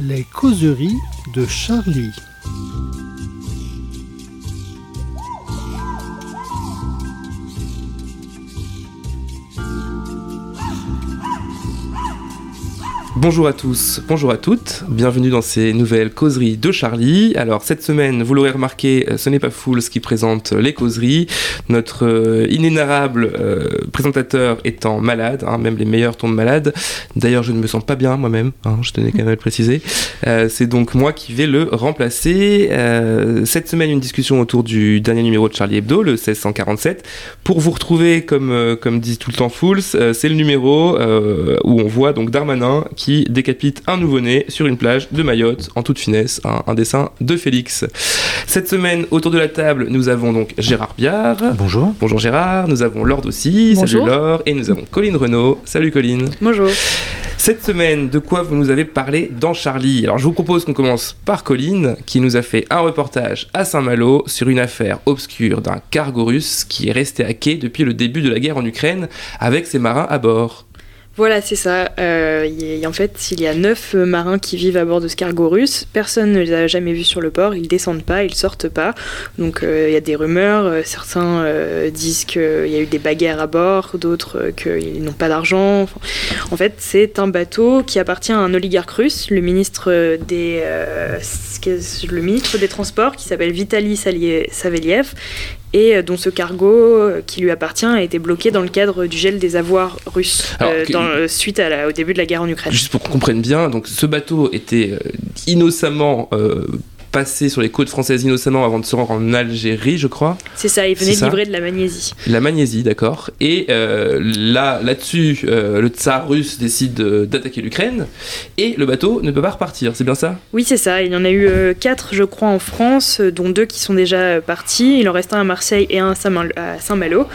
Les causeries de Charlie. Bonjour à tous, bonjour à toutes, bienvenue dans ces nouvelles causeries de Charlie. Alors cette semaine, vous l'aurez remarqué, euh, ce n'est pas Fools qui présente les causeries. Notre euh, inénarrable euh, présentateur étant malade, hein, même les meilleurs tombent malades. D'ailleurs, je ne me sens pas bien moi-même, hein, je tenais quand même à le préciser. C'est donc moi qui vais le remplacer. cette semaine, une discussion autour du dernier numéro de Charlie Hebdo, le 1647. Pour vous retrouver, comme, comme dit tout le temps Fools, c'est le numéro où on voit donc Darmanin qui décapite un nouveau-né sur une plage de Mayotte en toute finesse, un, dessin de Félix. Cette semaine, autour de la table, nous avons donc Gérard Biard. Bonjour. Bonjour Gérard, nous avons Lord aussi, Bonjour. salut Laure, et nous avons Colline Renault. Salut Colline. Bonjour. Cette semaine, de quoi vous nous avez parlé dans Charlie? Alors je vous propose qu'on commence par Colline, qui nous a fait un reportage à Saint-Malo sur une affaire obscure d'un cargo russe qui est resté à quai depuis le début de la guerre en Ukraine avec ses marins à bord. Voilà, c'est ça. Euh, en fait, il y a neuf marins qui vivent à bord de ce cargo russe. Personne ne les a jamais vus sur le port. Ils descendent pas, ils sortent pas. Donc euh, il y a des rumeurs. Euh, certains disent qu'il y a eu des bagarres à bord, d'autres qu'ils n'ont pas d'argent. en fait, c'est un bateau qui appartient à un oligarque russe, le ministre des, le ministre des Transports, qui s'appelle Vitaly Saveliev et euh, dont ce cargo euh, qui lui appartient a été bloqué dans le cadre du gel des avoirs russes euh, suite à au début de la guerre en Ukraine. Juste pour qu'on comprenne bien, donc ce bateau était innocemment passé sur les côtes françaises innocemment avant de se rendre en Algérie, je crois. C'est ça, il venait de livrer de la magnésie. La magnésie, d'accord. Et euh, là, là-dessus, euh, le tsar russe décide d'attaquer l'Ukraine et le bateau ne peut pas repartir, c'est bien ça? Oui, c'est ça. Il y en a eu euh, quatre, je crois, en France, dont deux qui sont déjà partis. Il en reste un à Marseille et un à Saint-Malo.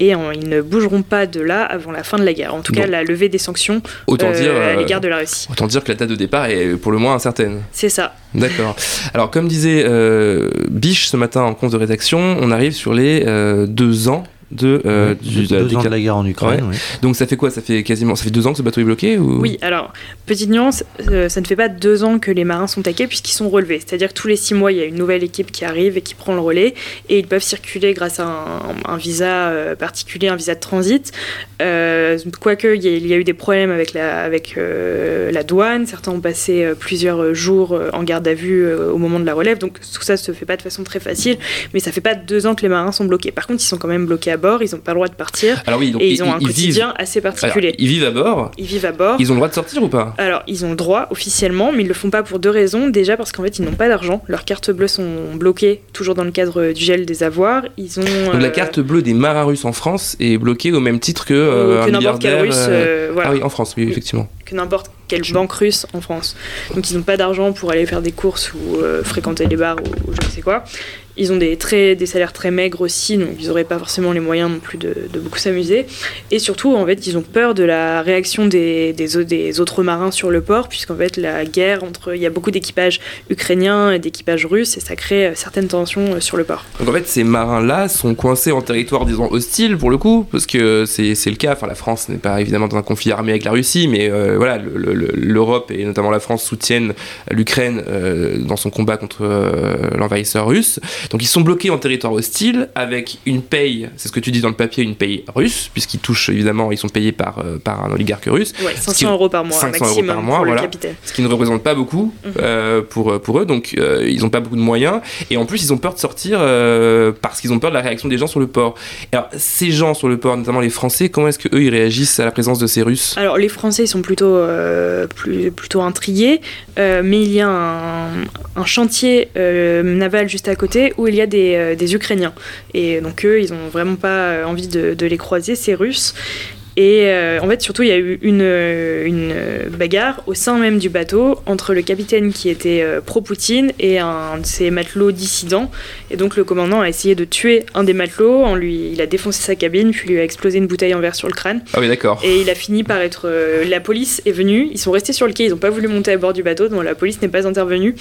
Et ils ne bougeront pas de là avant la fin de la guerre. En tout cas, la levée des sanctions autant dire, à l'égard de la Russie. Autant dire que la date de départ est pour le moins incertaine. C'est ça. D'accord. Alors, comme disait euh, Biche ce matin en compte de rédaction, on arrive sur les euh, deux ans de, euh, du, deux ans de la guerre en Ukraine. Donc ça fait quoi? Ça fait quasiment ça fait deux ans que ce bateau est bloqué ou... Oui, alors petite nuance, euh, ça ne fait pas deux ans que les marins sont taqués puisqu'ils sont relevés. C'est-à-dire que tous les six mois, il y a une nouvelle équipe qui arrive et qui prend le relais et ils peuvent circuler grâce à un, visa euh, particulier, un visa de transit. Quoique il y, a eu des problèmes avec la avec la douane, certains ont passé plusieurs jours en garde à vue au moment de la relève. Donc tout ça se fait pas de façon très facile, mais ça fait pas deux ans que les marins sont bloqués. Par contre, ils sont quand même bloqués à bord, ils n'ont pas le droit de partir. Alors oui, donc et ils, ont un quotidien assez particulier. ils vivent à bord. Ils vivent à bord. Ils ont le droit de sortir ou pas Alors, ils ont le droit officiellement, mais ils le font pas pour deux raisons. Déjà parce qu'en fait, ils n'ont pas d'argent. Leurs cartes bleues sont bloquées, toujours dans le cadre du gel des avoirs. Ils ont. Donc la euh, carte bleue des marins russes en France est bloquée au même titre que, euh, que n'importe quel russe. Euh, ah oui, en France, oui, effectivement. Que n'importe quelle banque russe en France. Donc ils n'ont pas d'argent pour aller faire des courses ou fréquenter les bars ou, ou je ne sais quoi. Ils ont des, très, des salaires très maigres aussi, donc ils n'auraient pas forcément les moyens non plus de, beaucoup s'amuser. Et surtout, en fait, ils ont peur de la réaction des, des, autres marins sur le port, puisqu'en fait, la guerre entre. Il y a beaucoup d'équipages ukrainiens et d'équipages russes, et ça crée euh, certaines tensions euh, sur le port. Donc en fait, ces marins-là sont coincés en territoire, disons, hostile pour le coup, parce que c'est le cas. Enfin, la France n'est pas évidemment dans un conflit armé avec la Russie, mais euh, voilà, l'Europe et notamment la France soutiennent l'Ukraine dans son combat contre l'envahisseur russe. Donc ils sont bloqués en territoire hostile avec une paye, c'est ce que tu dis dans le papier, une paye russe, puisqu'ils touchent évidemment, ils sont payés par, euh, par un oligarque russe. Ouais, 500 euros par mois, 500 maximum euros par mois, pour voilà, le capitaine. Ce qui ne représente pas beaucoup mhm. euh, pour, pour eux, donc euh, ils n'ont pas beaucoup de moyens. Et en plus, ils ont peur de sortir parce qu'ils ont peur de la réaction des gens sur le port. Alors, ces gens sur le port, notamment les Français, comment est-ce qu'eux ils réagissent à la présence de ces Russes? Alors, les Français ils sont plutôt, plus, plutôt intrigués, mais il y a un, un chantier naval juste à côté où il y a des, euh, des Ukrainiens. Et donc eux, ils n'ont vraiment pas envie de, de, les croiser, ces Russes. Et euh, en fait, surtout, il y a eu une, une, bagarre au sein même du bateau entre le capitaine qui était euh, pro-Poutine et un de ses matelots dissidents. Et donc, le commandant a essayé de tuer un des matelots. En lui, il a défoncé sa cabine, puis lui a explosé une bouteille en verre sur le crâne. Ah oui, d'accord. Et il a fini par être. Euh, la police est venue. Ils sont restés sur le quai. Ils n'ont pas voulu monter à bord du bateau, donc la police n'est pas intervenue.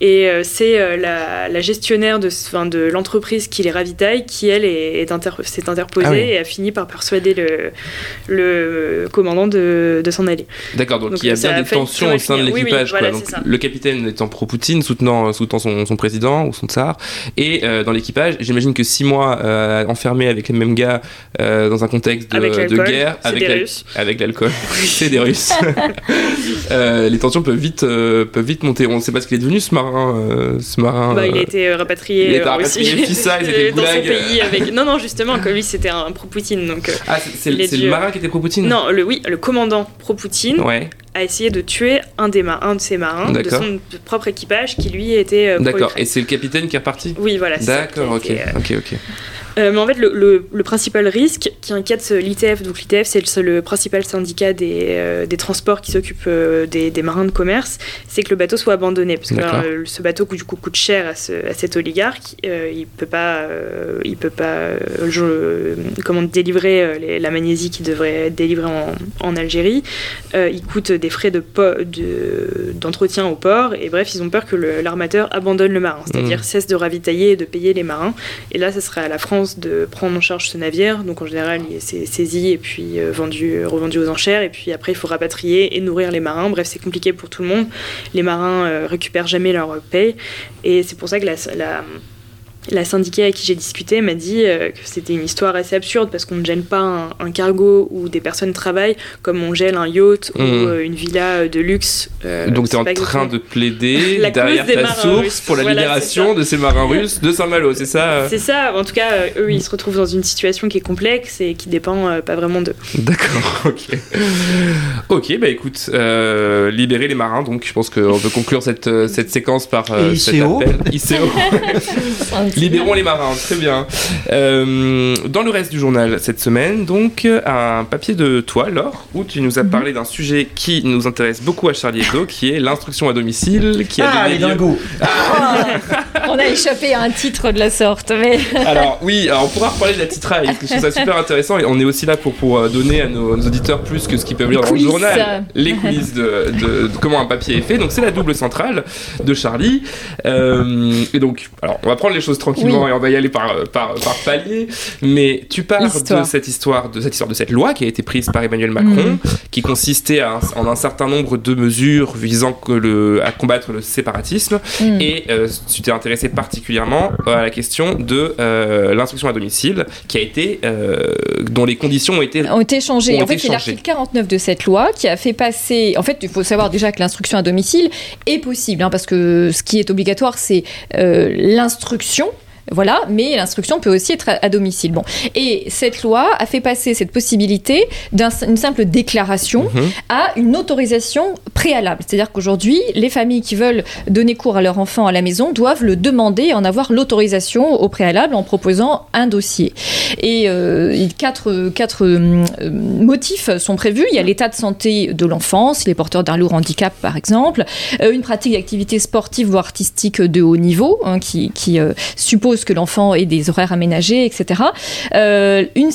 Et c'est la, la, gestionnaire de, l'entreprise qui les ravitaille qui, elle, s'est est, interposée ah et a fini par persuader le le commandant de, s'en aller. D'accord, donc, il y a bien des tensions au sein de l'équipage. le capitaine étant pro-Poutine, soutenant, soutenant son, président ou son tsar, et dans l'équipage, j'imagine que six mois enfermés avec les mêmes gars dans un contexte de, guerre, avec l'alcool, c'est des Russes. les tensions peuvent vite, peuvent vite monter. On ne sait pas ce qu'il est devenu ce marin. ce marin bah, il a été rapatrié, il a été rapatrié Fissa, dans son pays avec... Non, non, justement, comme lui c'était un pro-Poutine. Donc, ah, c'est le marin qui était pro-Poutine Non, le, oui, le commandant pro-Poutine. Ouais a essayé de tuer un, des un de ses marins, de son propre équipage, qui lui était. Euh, D'accord, et c'est le capitaine qui est reparti Oui, voilà. D'accord, ok, euh, ok, ok. Euh, mais en fait, le, le, principal risque qui inquiète l'ITF, donc l'ITF c'est le, principal syndicat des, euh, des transports qui s'occupe euh, des, des, marins de commerce, c'est que le bateau soit abandonné. Parce que ce bateau du coup, coûte cher à, ce, à cet oligarque, il peut pas, il peut pas comment, délivrer la magnésie qui devrait être délivrée en, en Algérie. il coûte des frais d'entretien de, au port, et bref, ils ont peur que l'armateur abandonne le marin, c'est-à-dire mmh. cesse de ravitailler et de payer les marins. Et là, ce serait à la France de prendre en charge ce navire. Donc en général, il est saisi et puis euh, vendu, revendu aux enchères. Et puis après, il faut rapatrier et nourrir les marins. Bref, c'est compliqué pour tout le monde. Les marins euh, récupèrent jamais leur paye. Et c'est pour ça que la, la la syndiquée avec qui j'ai discuté m'a dit euh, que c'était une histoire assez absurde parce qu'on ne gêne pas un, cargo où des personnes travaillent comme on gèle un yacht ou mmh. euh, une villa euh, de luxe. Donc tu es en train de plaider derrière ta source pour la libération de ces marins russes de Saint-Malo, c'est ça C'est ça, en tout cas, eux ils se retrouvent dans une situation qui est complexe et qui dépend pas vraiment d'eux. D'accord, ok. ok, bah écoute, libérer les marins, donc je pense qu'on peut conclure cette, cette séquence par cet appel. ICO. Libérons les marins, très bien. Euh, dans le reste du journal cette semaine, donc, un papier de toi, Laure, où tu nous as mhm. parlé d'un sujet qui nous intéresse beaucoup à Charlie Hebdo, qui est l'instruction à domicile. Qui a ah, les dingos ah. On a échappé à un titre de la sorte, mais... alors, oui, alors on pourra reparler de la titraille, parce que je trouve ça super intéressant, et on est aussi là pour, pour euh, donner à nos, auditeurs plus que ce qu'ils peuvent lire dans le journal, les coulisses de, de, comment un papier est fait. Donc, c'est la double centrale de Charlie. Euh, et donc, alors, on va prendre les choses tranquillement et on va y aller par, par, par palier. Mais tu parles de cette histoire, de cette histoire, de cette loi qui a été prise par Emmanuel Macron, mm. qui consistait en un certain nombre de mesures visant que le, à combattre le séparatisme. Mm. Et euh, tu t'es intéressé particulièrement à la question de euh, l'instruction à domicile, qui a été, euh, dont les conditions ont été, ont été changées. en fait, c'est l'article 49 de cette loi qui a fait passer. En fait, il faut savoir déjà que l'instruction à domicile est possible, hein, parce que ce qui est obligatoire, c'est l'instruction voilà, mais l'instruction peut aussi être à, domicile. Bon. Et cette loi a fait passer cette possibilité d'une simple déclaration mhm. à une autorisation préalable. C'est-à-dire qu'aujourd'hui, les familles qui veulent donner cours à leur enfant à la maison doivent le demander et en avoir l'autorisation au préalable en proposant un dossier. Et euh, quatre, quatre euh, motifs sont prévus. Il y a l'état de santé de l'enfant, s'il est porteur d'un lourd handicap par exemple, euh, une pratique d'activité sportive ou artistique de haut niveau, hein, qui, qui suppose que l'enfant ait des horaires aménagés, etc. Euh, une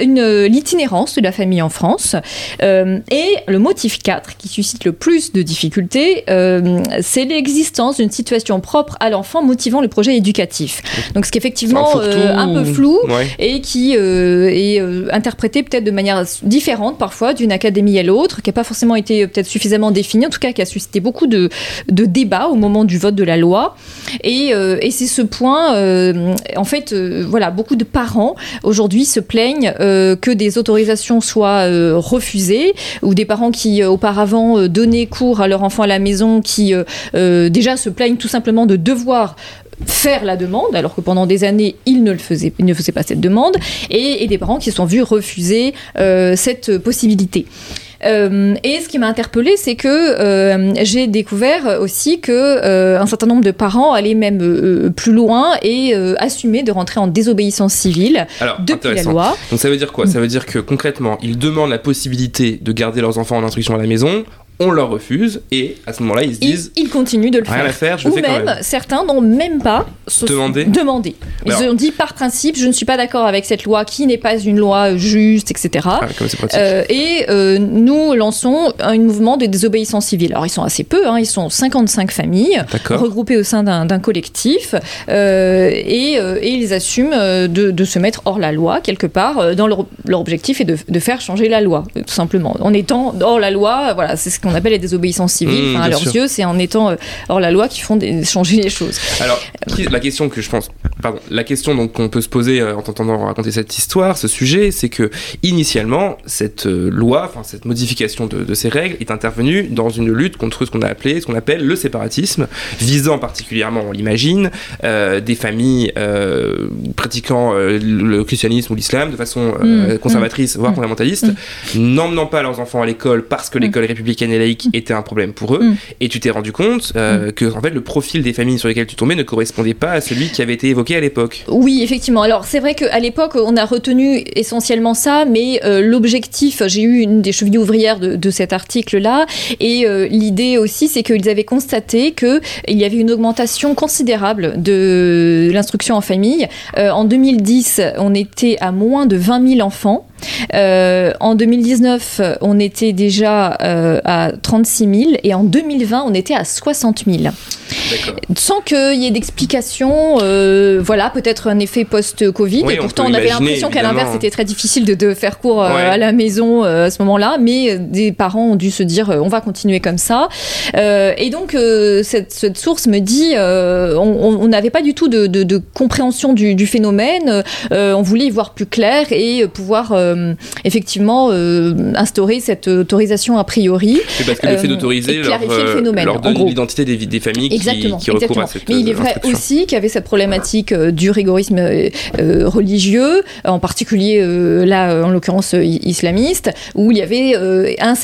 une, l'itinérance de la famille en France. Euh, et le motif 4, qui suscite le plus de difficultés, euh, c'est l'existence d'une situation propre à l'enfant motivant le projet éducatif. Donc ce qui est effectivement un, peu flou et qui est interprété peut-être de manière différente parfois d'une académie à l'autre, qui n'a pas forcément été peut-être suffisamment définie, en tout cas qui a suscité beaucoup de, de débats au moment du vote de la loi. Et, et c'est ce point euh, en fait, euh, voilà, beaucoup de parents aujourd'hui se plaignent euh, que des autorisations soient refusées ou des parents qui auparavant donnaient cours à leur enfant à la maison qui déjà se plaignent tout simplement de devoir faire la demande, alors que pendant des années, ils ne, le faisaient, ne faisaient pas cette demande, et, des parents qui se sont vus refuser cette possibilité. Euh, et ce qui m'a interpellée, c'est que euh, j'ai découvert aussi que euh, un certain nombre de parents allaient même plus loin et assumaient de rentrer en désobéissance civile depuis la loi. Donc ça veut dire quoi? Ça veut dire que concrètement, ils demandent la possibilité de garder leurs enfants en instruction à la maison on leur refuse, et à ce moment-là, ils se disent. Ils, continuent de le rien faire. à faire, je Ou fais quand même, même. certains n'ont même pas Demandé. demandé. Ils Alors- ont dit par principe, je ne suis pas d'accord avec cette loi qui n'est pas une loi juste, etc. Ah. Euh, et euh, nous lançons un mouvement de désobéissance civile. Alors ils sont assez peu, hein, ils sont 55 familles regroupées au sein d'un collectif euh, et, euh, et ils assument de, de se mettre hors la loi quelque part. Dans leur, leur objectif est de, de faire changer la loi, tout simplement. En étant hors la loi, voilà, c'est ce qu'on appelle les désobéissances civiles. Mmh, Enfin, à leurs sûr. yeux, c'est en étant euh, hors la loi qu'ils font des- changer les choses. Alors, la question que je pense, pardon, la question donc qu'on peut se poser euh, en t'entendant raconter cette histoire, ce sujet, c'est que initialement cette euh, loi, enfin cette modification de, de ces règles est intervenue dans une lutte contre ce qu'on a appelé, ce qu'on appelle le séparatisme, visant particulièrement, on l'imagine, euh, des familles euh, pratiquant euh, le christianisme ou l'islam de façon euh, Mm, conservatrice, voire fondamentaliste, n'emmenant pas leurs enfants à l'école parce que l'école républicaine et laïque était un problème pour eux. Mm. Et tu t'es rendu compte euh, que en fait le profil des familles sur lesquelles tu tombais ne correspondait pas à celui qui avait été évoqué à l'époque. Oui, effectivement. Alors c'est vrai qu'à l'époque, on a retenu essentiellement ça, mais euh, l'objectif, j'ai eu une des chevilles ouvrières de, de cet article-là, et euh, l'idée aussi, c'est qu'ils avaient constaté qu'il y avait une augmentation considérable de l'instruction en famille. En 2010, on était à moins de 20 000 enfants. Euh, en 2019, on était déjà euh, à 36 000 et en 2020, on était à 60 000 D'accord. Sans qu'il y ait d'explication, euh, voilà, peut-être un effet post-Covid. Oui, et pourtant, on avait l'impression qu'à l'inverse, c'était très difficile de, de faire cours euh, Ouais. à la maison euh, à ce moment-là. Mais euh, des parents ont dû se dire, on va continuer comme ça. Euh, et donc, euh, cette, cette source me dit, euh, on- n'avait pas du tout de, de- de compréhension du, du phénomène. Euh, on voulait y voir plus clair et pouvoir euh, effectivement euh, instaurer cette autorisation a priori. C'est parce que le fait d'autoriser leur, le leur donne l'identité des, des familles qui, Exactement, qui recourent exactement. à cette Mais il est euh, vrai aussi qu'il y avait cette problématique euh, du rigorisme euh, religieux, en particulier là, en l'occurrence islamiste, où il y avait un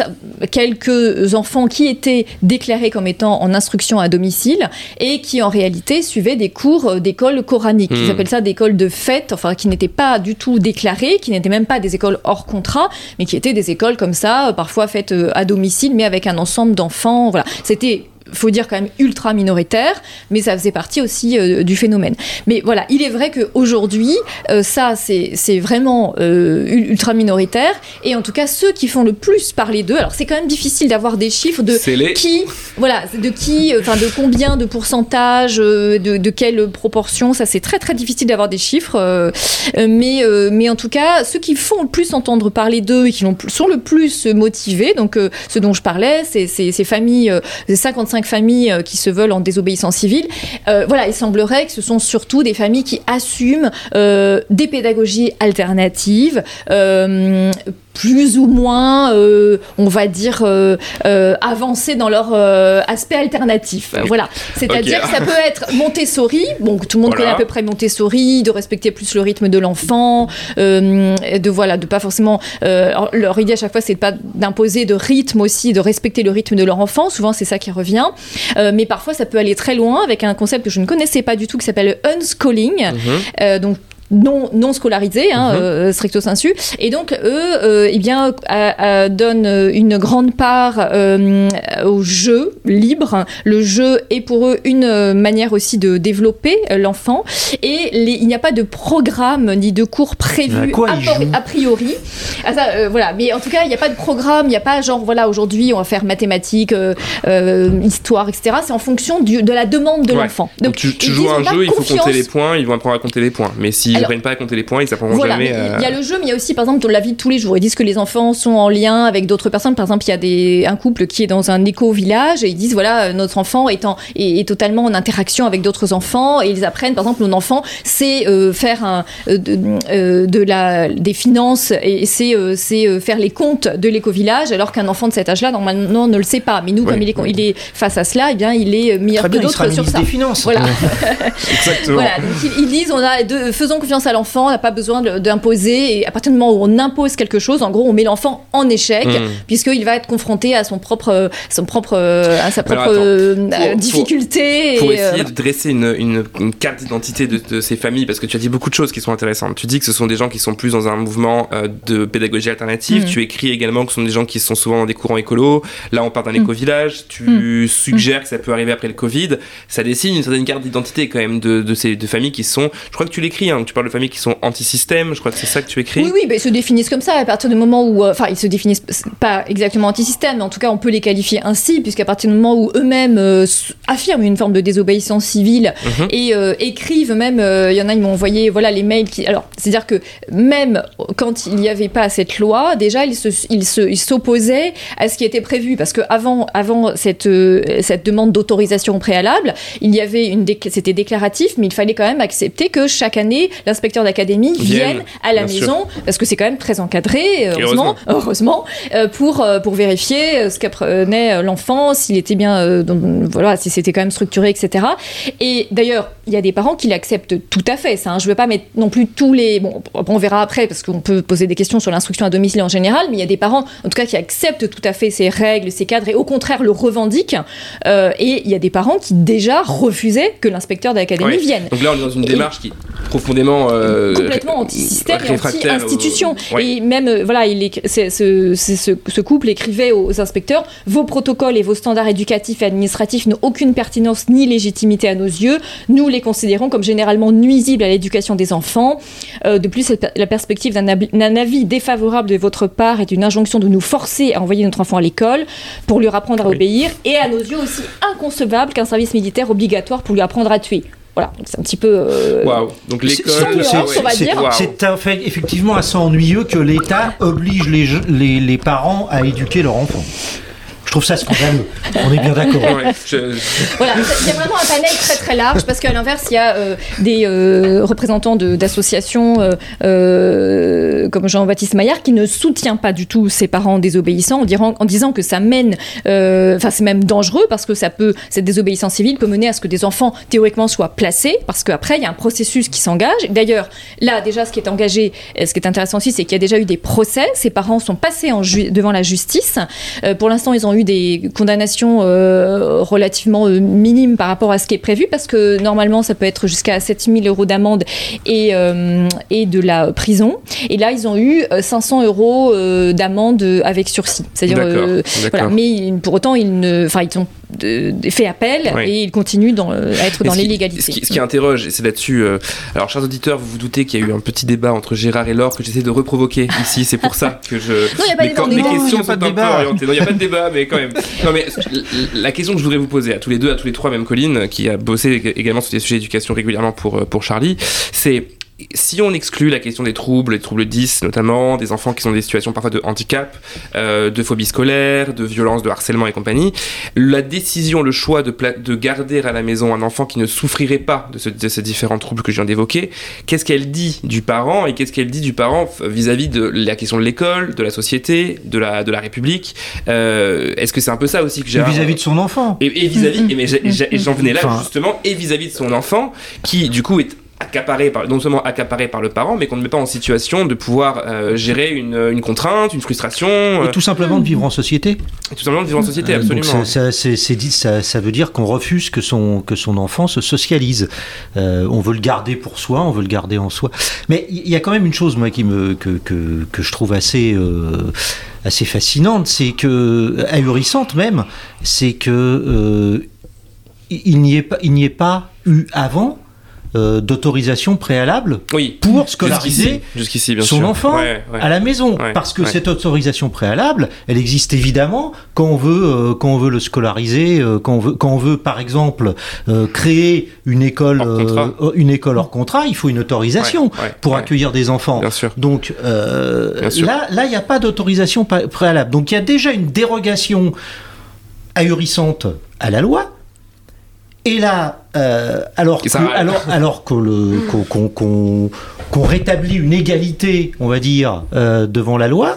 quelques enfants qui étaient déclarés comme étant en instruction à domicile et qui en réalité suivaient des cours d'école coranique. Ils Hmm. appellent ça d'école de fête, enfin qui n'étaient pas du tout déclarées, qui n'étaient même pas des écoles hors contrat, mais qui étaient des écoles comme ça, parfois faites à domicile, mais avec un ensemble d'enfants. Voilà, c'était faut dire quand même ultra minoritaire, mais ça faisait partie aussi euh, du phénomène. Mais voilà, il est vrai qu'aujourd'hui, euh, ça, c'est vraiment euh, ultra minoritaire. Et en tout cas, ceux qui font le plus parler d'eux, alors c'est quand même difficile d'avoir des chiffres de qui, voilà, de qui, enfin de combien, de pourcentage, euh, de, de quelle proportion, ça c'est très très difficile d'avoir des chiffres. mais, mais en tout cas, ceux qui font le plus entendre parler d'eux et qui sont le plus motivés, donc ce dont je parlais, c'est ces familles, 55 familles euh, qui se veulent en désobéissance civile. Euh, voilà, il semblerait que ce sont surtout des familles qui assument euh, des pédagogies alternatives plus ou moins, euh, on va dire, euh, euh, avancées dans leur euh, aspect alternatif. Voilà. C'est-à-dire que ça peut être Montessori, bon, tout le monde Voilà. connaît à peu près Montessori, de respecter plus le rythme de l'enfant, de voilà, de pas forcément. leur idée à chaque fois, c'est pas d'imposer de rythme aussi, de respecter le rythme de leur enfant. Souvent, c'est ça qui revient. Mais parfois, ça peut aller très loin avec un concept que je ne connaissais pas du tout qui s'appelle le unschooling. Euh, donc non, non scolarisés, hein, Mhm. euh, stricto sensu. Et donc, eux, euh, eh bien, donnent une grande part euh, au jeu libre. Le jeu est pour eux une euh, manière aussi de développer euh, l'enfant. Et les- il n'y a pas de programme ni de cours prévus quoi a, priori. Ah, ça, euh, voilà. Mais en tout cas, il n'y a pas de programme, il n'y a pas genre, voilà, aujourd'hui, on va faire mathématiques, euh, euh, histoire, etc. C'est en fonction du- de la demande de Ouais. l'enfant. Donc, tu, tu joues à un jeu, il faut compter les points, ils vont apprendre à compter les points. Mais s'ils Alors- n'apprennent pas à compter les points, ils apprendront Voilà, jamais. mais euh, il y a le jeu, mais il y a aussi, par exemple, la vie de tous les jours. Ils disent que les enfants sont en lien avec d'autres personnes. Par exemple, il y a des, un couple qui est dans un éco-village et ils disent, voilà, notre enfant est, en, est, est totalement en interaction avec d'autres enfants et ils apprennent, par exemple, mon enfant sait euh, faire un, euh, de, euh, de la, des finances et c'est euh, c'est, euh, faire les comptes de l'éco-village alors qu'un enfant de cet âge-là, normalement, ne le sait pas. Mais nous, Ouais, comme il est, ouais. il est face à cela, eh bien, il est meilleur Très que bien, sera d'autres sur ça. des Finances. Voilà. Exactement. Voilà, donc ils, ils disent, on a de, faisons confiance à l'enfant, on n'a pas besoin d'imposer. Et à partir du moment où on impose quelque chose, en gros, on met l'enfant en échec, hmm. puisqu'il va être confronté à son propre, son propre, à sa propre euh, difficulté. Pour, essayer de dresser une, une, carte d'identité de, ces familles, parce que tu as dit beaucoup de choses qui sont intéressantes. Tu dis que ce sont des gens qui sont plus dans un mouvement de pédagogie alternative. Hmm. Tu écris également que ce sont des gens qui sont souvent dans des courants écolos. Là, on parle d'un hmm. éco-village. Tu suggères que ça peut arriver après le Covid. Ça dessine une certaine carte d'identité quand même de, de ces deux familles qui sont. Je crois que tu l'écris. Hein, tu parles de familles qui sont anti-système. Je crois que c'est ça que tu écris. Oui, oui, ils se définissent comme ça à partir du moment où, euh, enfin, ils se définissent pas exactement anti-système, mais en tout cas, on peut les qualifier ainsi, puisqu'à partir du moment où eux-mêmes euh, affirment une forme de désobéissance civile mhm. et euh, écrivent même, il y en a, ils m'ont envoyé, voilà, les mails qui. Alors, c'est-à-dire que même quand il n'y avait pas cette loi, déjà, ils s'opposaient à ce qui était prévu, parce que avant, avant cette, cette demande d'autorisation préalable, il y avait une, c'était déclaratif, mais il fallait quand même accepter que chaque année, l'inspecteur d'académie vienne à la maison, parce que c'est quand même très encadré, heureusement, heureusement, euh, pour, euh, pour vérifier euh, ce qu'apprenait l'enfant, s'il était bien, voilà, si c'était quand même structuré, etc. Et d'ailleurs, il y a des parents qui l'acceptent tout à fait. Ça, hein. je ne veux pas mettre non plus tous les. Bon, on verra après, parce qu'on peut poser des questions sur l'instruction à domicile en général, mais il y a des parents, en tout cas, qui acceptent tout à fait ces règles, ces cadres, et au contraire le revendiquent. et il y a des parents qui déjà refusaient que l'inspecteur d'académie vienne. Donc là, on est dans une démarche qui est profondément. Complètement anti-système et anti-institution. Et même, voilà, il est, ce, ce, couple écrivait aux inspecteurs Vos protocoles et vos standards éducatifs et administratifs n'ont aucune pertinence ni légitimité à nos yeux. Nous les considérons comme généralement nuisibles à l'éducation des enfants. Euh, de plus, la perspective d'un avis défavorable de votre part est une injonction de nous forcer à envoyer notre enfant à l'école pour lui apprendre à obéir et à nos yeux aussi inconcevable qu'un service militaire obligatoire pour lui apprendre à tuer. Voilà, c'est un petit peu. Euh, Waouh! Donc l'école, c'est un fait effectivement assez ennuyeux que l'État oblige les, les, les parents à éduquer leurs enfants. Je trouve ça scandaleux. On est bien d'accord. Voilà, il y a vraiment un panel très très large parce qu'à l'inverse, il y a euh, des euh, représentants d'associations euh, comme Jean-Baptiste Maillard qui ne soutient pas du tout ses parents désobéissants en, en disant que ça mène, enfin c'est même dangereux parce que ça peut, cette désobéissance civile peut mener à ce que des enfants théoriquement soient placés parce qu'après il y a un processus qui s'engage. D'ailleurs, là déjà ce qui est engagé, ce qui est intéressant aussi, c'est qu'il y a déjà eu des procès. Ces parents sont passés en devant la justice. pour l'instant, ils ont eu des condamnations euh, relativement euh, minimes par rapport à ce qui est prévu, parce que normalement, ça peut être jusqu'à 7000 euros d'amende et, euh, et de la prison. Et là, ils ont eu 500 euros d'amende avec sursis. C'est-à-dire, voilà. Mais pour autant, ils ne, enfin, ils ont fait appel et ils continuent dans, à être dans l'illégalité. Ce, ce, qui interroge, c'est là-dessus. alors, chers auditeurs, vous vous doutez qu'il y a eu un petit débat entre Gérard et Laure que j'essaie de reprovoquer ici. C'est pour ça que je. Non, il n'y a pas de débat. questions sont un peu orientées. Non, il n'y a pas de débat, mais quand même. Non, mais la question que je voudrais vous poser à tous les deux, à tous les trois, même Colline, qui a bossé également sur des sujets d'éducation régulièrement pour, pour Charlie, c'est si on exclut la question des troubles, les troubles 10 notamment, des enfants qui sont dans des situations parfois de handicap, euh, de phobie scolaire, de violence, de harcèlement et compagnie, la décision, le choix de, de garder à la maison un enfant qui ne souffrirait pas de, ces différents troubles que je viens d'évoquer, qu'est-ce qu'elle dit du parent et qu'est-ce qu'elle dit du parent vis-à-vis de la question de l'école, de la société, de la, de la République euh, Est-ce que c'est un peu ça aussi que j'ai... Vis-à-vis de son enfant. Et vis-à-vis, et j'en venais là justement, et vis à -vis de son enfant, qui du coup est accaparé par, non seulement accaparé par le parent, mais qu'on ne met pas en situation de pouvoir euh, gérer une, une, contrainte, une frustration. Et tout simplement de vivre en société. tout simplement de vivre en société, euh, absolument. ça, ça, ça, veut dire qu'on refuse que son, que son enfant se socialise. Euh, on veut le garder pour soi, on veut le garder en soi. Mais il y a quand même une chose, moi, qui me, que, que, que je trouve assez, assez fascinante, c'est que, ahurissante même, c'est que il n'y ait, pas, il n'y ait pas eu avant euh, d'autorisation préalable pour scolariser son enfant à la maison. Parce que cette autorisation préalable, elle existe évidemment quand on veut, euh, quand on veut le scolariser, euh, quand, on veut, quand on veut par exemple créer une école, une école hors contrat, il faut une autorisation pour accueillir des enfants. Donc là, là, il n'y a pas d'autorisation préalable. Donc il y a déjà une dérogation ahurissante à la loi et là, euh, alors, que, alors, alors qu'on rétablit une égalité, on va dire, euh, devant la loi,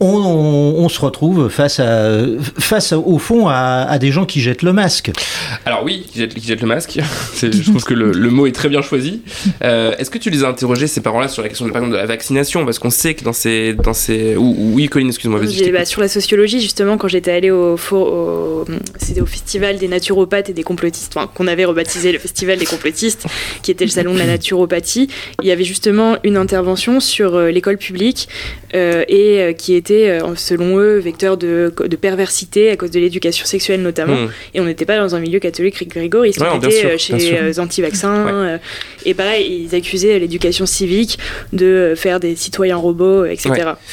on, se retrouve face, à, face au fond à, des gens qui jettent le masque. Alors oui, qui jettent, le masque. je trouve que le, mot est très bien choisi. Euh, est-ce que tu les as interrogés, ces parents-là, sur la question par exemple, de la vaccination? Parce qu'on sait que dans ces... Dans ces... oui, Colline, excuse-moi, vas-y. Bah, sur la sociologie, justement, quand j'étais allée au, au, c'était au festival des naturopathes et des complotistes, enfin, qu'on avait rebaptisé le festival des complotistes, qui était le salon de la naturopathie, il y avait justement une intervention sur euh, l'école publique euh, et qui était euh, selon eux, vecteur de, de, perversité à cause de l'éducation sexuelle notamment. Hmm. Et on n'était pas dans un milieu catholique rigoriste, on était euh, chez les euh, anti-vaccins. et pareil, ils accusaient l'éducation civique de faire des citoyens robots, etc.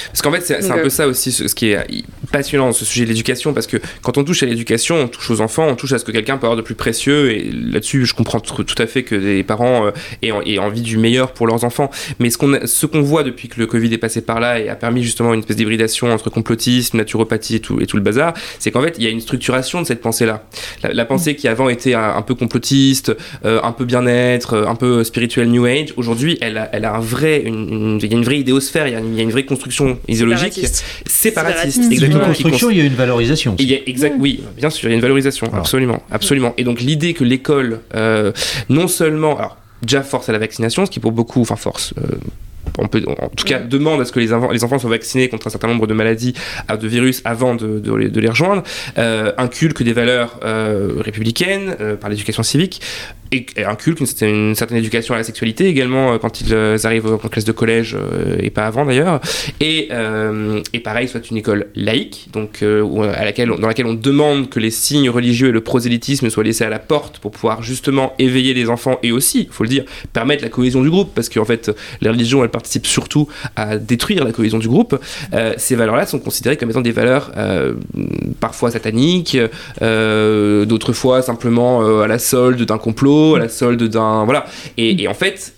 Parce qu'en fait, c'est un peu ça aussi, ce, qui est passionnant ce sujet de l'éducation, parce que quand on touche à l'éducation, on touche aux enfants, on touche à ce que quelqu'un peut avoir de plus précieux. Et là-dessus, je comprends tout à fait que les parents aient, envie du meilleur pour leurs enfants. Mais ce qu'on ce qu'on voit depuis que le Covid est passé par là et a permis justement une espèce d'hybridation entre complotisme, naturopathie et tout, et tout le bazar, c'est qu'en fait, il y a une structuration de cette pensée-là. La, pensée qui avant était un, peu complotiste, euh, un peu bien-être, euh, un peu spirituel New Age, aujourd'hui, elle a, elle a un vrai, une, il y a une vraie idéosphère, il y a une, vraie construction idéologique séparatiste. Exactement. Construction, il y a une valorisation. Il y a, exact, oui, bien sûr, il y a une valorisation, absolument, absolument. Et donc l'idée que l'école, euh, non seulement, alors déjà force à la vaccination, ce qui pour beaucoup, enfin force, on peut, en tout cas, demande à ce que les, les, enfants soient vaccinés contre un certain nombre de maladies, de virus, avant de, de, les, rejoindre, euh, inculque des valeurs euh, républicaines euh, par l'éducation civique, et, inculque une, une, certaine éducation à la sexualité également quand ils arrivent en classe de collège et pas avant d'ailleurs, et, pareil, soit une école laïque, donc à laquelle, dans laquelle on demande que les signes religieux et le prosélytisme soient laissés à la porte pour pouvoir justement éveiller les enfants et aussi, faut le dire, permettre la cohésion du groupe, parce qu'en fait, les religions, elles participe surtout à détruire la cohésion du groupe, euh, ces valeurs-là sont considérées comme étant des valeurs euh, parfois sataniques, euh, d'autres fois simplement à la solde d'un complot, à la solde d'un... Voilà. et en fait,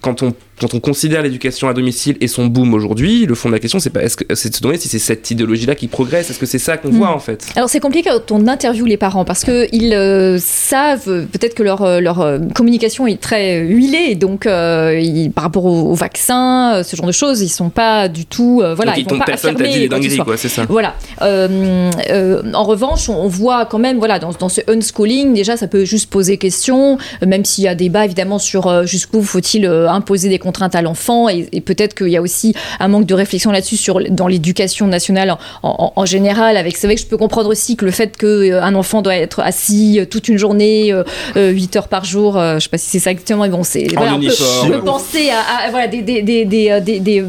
quand on quand on considère l'éducation à domicile et son boom aujourd'hui, le fond de la question, c'est pas est-ce que c'est de se demander si c'est cette idéologie-là qui progresse? Est-ce que c'est ça qu'on voit hmm. en fait? Alors c'est compliqué quand on interviewe les parents parce que ils euh, savent peut-être que leur euh, leur euh, communication est très huilée, donc par rapport au, vaccin, ce genre de choses, ils sont pas du tout voilà. ils, vont pas dingueries quoi, c'est ça. Voilà. en revanche, on, voit quand même voilà dans, dans ce unschooling déjà ça peut juste poser question, même s'il y a débat évidemment sur jusqu'où faut-il imposer des contrainte à l'enfant et, peut-être qu'il y a aussi un manque de réflexion là-dessus sur dans l'éducation nationale en, général. Avec c'est vrai que je peux comprendre aussi que le fait qu'un euh, enfant doit être assis euh, toute une journée, 8 euh, heures par jour, je sais pas si c'est ça exactement, mais bon, c'est voilà, on, peut, penser à, voilà des, des, des, des,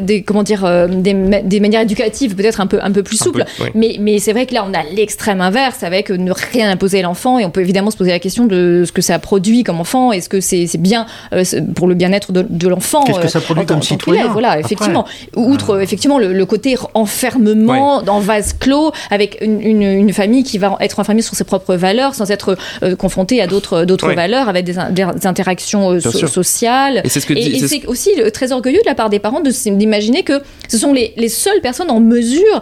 des comment dire des, manières éducatives peut-être un peu un peu plus souples. Mais mais c'est vrai que là on a l'extrême inverse avec ne rien imposer à l'enfant et on peut évidemment se poser la question de ce que ça produit comme enfant. Est-ce que c'est bien pour le bien-être de, de l'enfant. Qu'est-ce que ça euh, produit comme citoyen Voilà, effectivement. Outre effectivement le, côté enfermement dans vase clos avec une, famille qui va être enfermée sur ses propres valeurs sans être euh, confrontée à d'autres d'autres valeurs avec des, interactions euh, sociales. Et c'est ce aussi très orgueilleux de la part des parents d'imaginer que ce sont les, seules personnes en mesure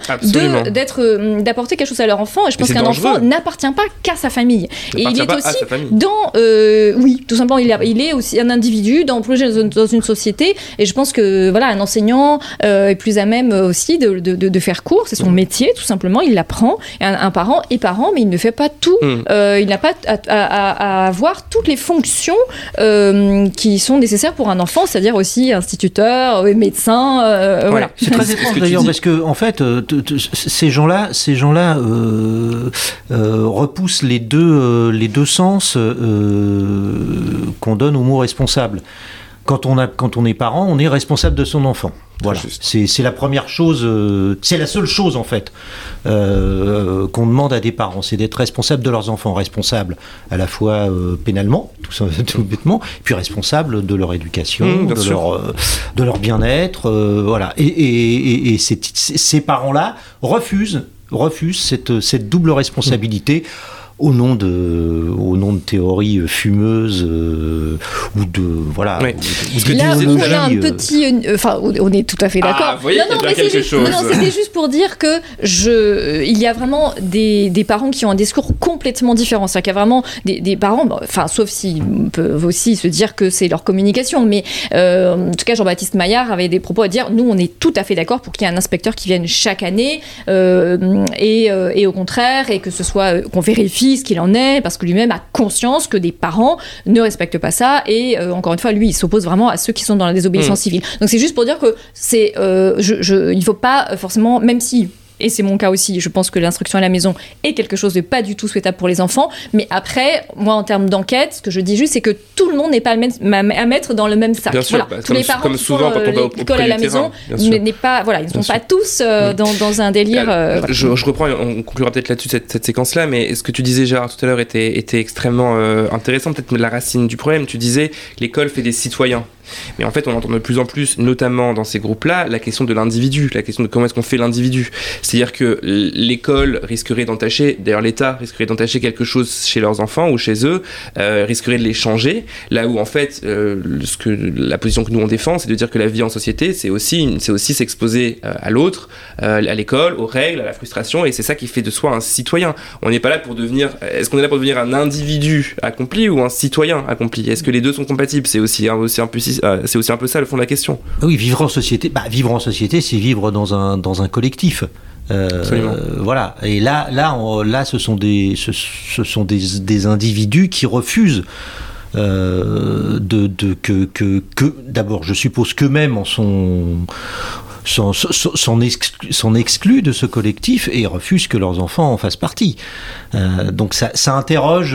d'être d'apporter quelque chose à leur enfant. Et je pense qu'un enfant n'appartient pas qu'à sa famille. Et il est aussi dans oui, tout simplement, il, il est aussi un individu dans, dans une société. Et je pense que voilà, un enseignant euh, est plus à même aussi de, de, de, faire cours. C'est son mm. métier, tout simplement. Il l'apprend. Un, un, parent est parent, mais il ne fait pas tout. Mm. Euh, il n'a pas à, à, avoir toutes les fonctions euh, qui sont nécessaires pour un enfant, c'est-à-dire aussi instituteur, médecin. voilà. C'est très étrange d'ailleurs parce que en fait, ces gens-là, ces gens-là repoussent les deux, les deux sens qu'on donne au mot responsable quand on, a, quand on est parent, on est responsable de son enfant. Voilà, c'est la première chose, euh, c'est la seule chose en fait euh, qu'on demande à des parents, c'est d'être responsable de leurs enfants, responsable à la fois euh, pénalement, tout, tout bêtement, puis responsable de leur éducation, mmh, de, leur, de, leur, bien-être, voilà. Et, et, et, ces parents-là refusent, refusent cette, cette double responsabilité. Au nom de, au nom de théories fumeuses ou de voilà. Là, on a un petit, enfin, on est tout à fait d'accord. Ah, non, non, mais c'était juste pour dire que je, il y a vraiment des, des parents qui ont un discours complètement différent. C'est-à-dire qu'il y a vraiment des, des parents, enfin, sauf s'ils peuvent aussi se dire que c'est leur communication, mais en tout cas, Jean-Baptiste Maillard avait des propos à dire nous, on est tout à fait d'accord pour qu'il y ait un inspecteur qui vienne chaque année et, et, au contraire, et que ce soit qu'on vérifie ce qu'il en est, parce que lui-même a conscience que des parents ne respectent pas ça, et euh, encore une fois, lui, il s'oppose vraiment à ceux qui sont dans la désobéissance mmh. civile. Donc c'est juste pour dire que c'est, euh, je, il ne faut pas forcément, même si et c'est mon cas aussi, je pense que l'instruction à la maison est quelque chose de pas du tout souhaitable pour les enfants. Mais après, moi, en termes d'enquête, ce que je dis juste, c'est que tout le monde n'est pas le même, à mettre dans le même sac. Bien sûr, voilà. Bah, tous les parents comme qui souvent, font l'école à la maison n'est pas, voilà, ils ne sont pas tous euh, dans, dans, un délire. Euh, je, reprends, on conclura peut-être là-dessus cette, cette séquence-là, mais ce que tu disais, Gérard, tout à l'heure était, était extrêmement euh, intéressant, peut-être la racine du problème. Tu disais, l'école fait des citoyens. Mais en fait, on entend de plus en plus, notamment dans ces groupes-là, la question de l'individu, la question de comment est-ce qu'on fait l'individu. C'est-à-dire que l'école risquerait d'entacher, d'ailleurs l'État risquerait d'entacher quelque chose chez leurs enfants ou chez eux, euh, risquerait de les changer, là où en fait, euh, ce que, la position que nous on défend, c'est de dire que la vie en société, c'est aussi, s'exposer euh, à l'autre, à l'école, aux règles, à la frustration, et c'est ça qui fait de soi un citoyen. On n'est pas là pour devenir, est-ce qu'on est là pour devenir un individu accompli ou un citoyen accompli? Est-ce que les deux sont compatibles? C'est aussi, aussi un peu c'est aussi un peu ça le fond de la question. Oui, vivre en société, bah, vivre en société, c'est vivre dans un, dans un collectif. Euh, voilà. Et là, là, là, ce sont des, ce, sont des, des, individus qui refusent. Euh, de, de, que, que, que d'abord, je suppose qu'eux-mêmes en sont, sont, exclus, de ce collectif et refusent que leurs enfants en fassent partie. donc ça, ça interroge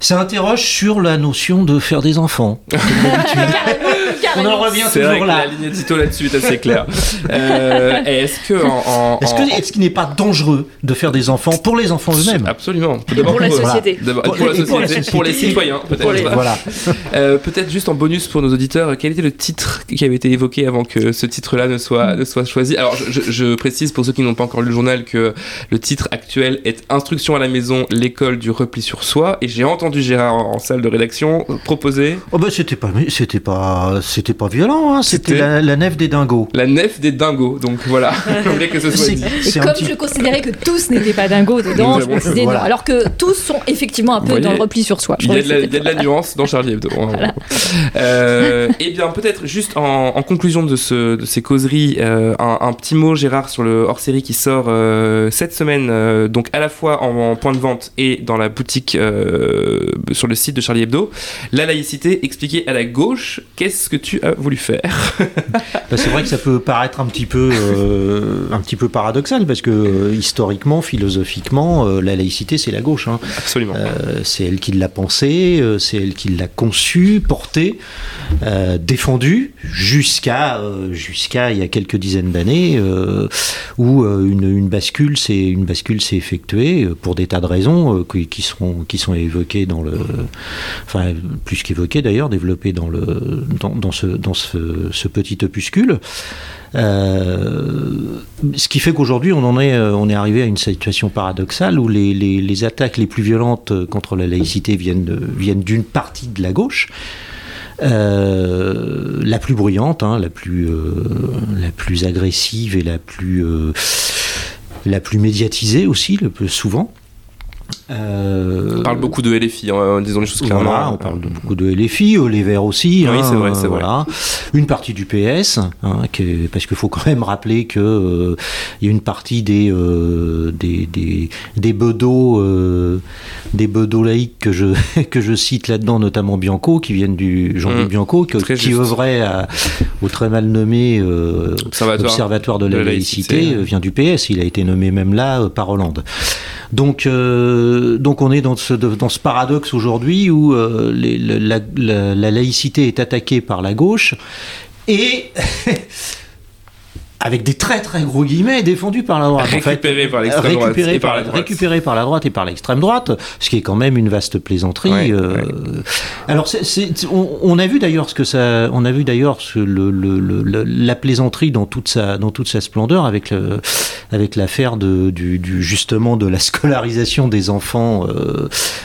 ça interroge sur la notion de faire des enfants. On en revient toujours là. La ligne édito là-dessus est assez claire. Euh, est-ce que, en, est-ce que, est-ce qu'il n'est pas dangereux de faire des enfants pour les enfants eux-mêmes? Absolument. Pour, la société. Pour, la société. Pour les citoyens, peut-être. Voilà. Euh, peut-être juste en bonus pour nos auditeurs, quel était le titre qui avait été évoqué avant que ce titre-là ne soit, ne soit choisi? Alors, je, je, précise pour ceux qui n'ont pas encore lu le journal que le titre actuel est Instruction à la maison, l'école du repli sur soi. Et j'ai entendu Gérard en, salle de rédaction proposer. Oh bah c'était pas, c'était pas, c'était pas violent, hein. c'était la, nef des dingos. La nef des dingos, donc voilà, je voulais que ce soit dit. Et comme je considérais que tous n'étaient pas dingos dedans, je me non. Alors que tous sont effectivement un peu dans le repli sur soi. Il y, a de la, nuance dans Charlie Hebdo. Hein. Euh, et bien peut-être juste en, conclusion de, ce, de ces causeries, euh, un, petit mot Gérard sur le hors-série qui sort euh, cette semaine, donc à la fois en, point de vente et dans la boutique sur le site de Charlie Hebdo. La laïcité expliquée à la gauche, qu'est-ce que tu tu as voulu faire bah, C'est vrai que ça peut paraître un petit peu, euh, un petit peu paradoxal parce que euh, historiquement, philosophiquement, euh, la laïcité c'est la gauche. Hein. Absolument. c'est elle qui l'a pensée, c'est elle qui l'a conçue, portée, défendue jusqu'à jusqu'à il y a quelques dizaines d'années où une, une, bascule s'est une bascule s'est effectuée pour des tas de raisons qui, seront qui sont évoquées dans le, enfin plus qu'évoquées d'ailleurs, développées dans le dans, dans ce, dans ce, petit opuscule. Euh, ce qui fait qu'aujourd'hui, on, en est, euh, on est arrivé à une situation paradoxale où les, attaques les plus violentes contre la laïcité viennent, viennent d'une partie de la gauche. Euh, la plus bruyante, hein, la, plus, la plus agressive et la plus, la plus médiatisée aussi, le plus souvent. Euh, on parle beaucoup de LFI, hein, disons les choses clairement. on parle beaucoup de LFI, euh, les Verts aussi. Oui, hein, c'est vrai, c'est voilà. Une partie du PS, hein, parce qu'il faut quand même rappeler qu'il euh, y a une partie des des, des, des bedeaux, des bedeaux laïcs que je que je cite là-dedans, notamment Bianco, qui viennent du Jean-Luc mmh. Bianco, qui œuvrait au très mal nommé Observatoire, de la, laïcité, vient du PS. Il a été nommé même là par Hollande. Donc, euh, donc on est dans ce, dans ce paradoxe aujourd'hui où euh, la, laïcité est attaquée par la gauche et avec des très très gros guillemets défendus par la droite. Récupéré par l'extrême droite. et par, la droite. Récupéré par la droite et par l'extrême droite, ce qui est quand même une vaste plaisanterie. Euh. Alors on, a vu d'ailleurs ce que ça, on a vu d'ailleurs le, le, la plaisanterie dans toute sa dans toute sa splendeur avec le avec l'affaire de, du, justement de la scolarisation des enfants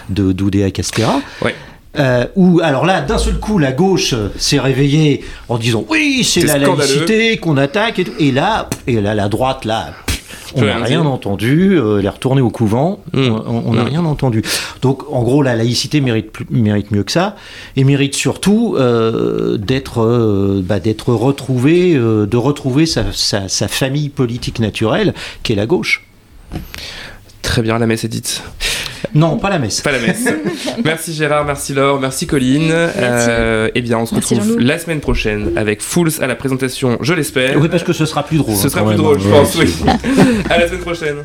de d'Oudéa Castera. Ouais. Euh, où, alors là, d'un seul coup, la gauche s'est réveillée en disant oui, c'est la laïcité qu'on attaque, et, là, et là, la droite, là, on n'a rien entendu, euh, elle est retournée au couvent, hmm. on n'a hmm. rien entendu. Donc en gros, la laïcité mérite, mérite mieux que ça, et mérite surtout euh, d'être euh, bah, d'être retrouvée, de retrouver sa, sa, famille politique naturelle, qui est la gauche. Très bien, la messe est dite. Non, pas la messe. Pas la messe. merci Gérard, merci Laure, merci Colline. Euh, eh bien, on se retrouve la semaine prochaine avec Fools à la présentation, je l'espère. Oui, parce que ce sera plus drôle. Ce sera plus drôle, je pense, oui. à la semaine prochaine.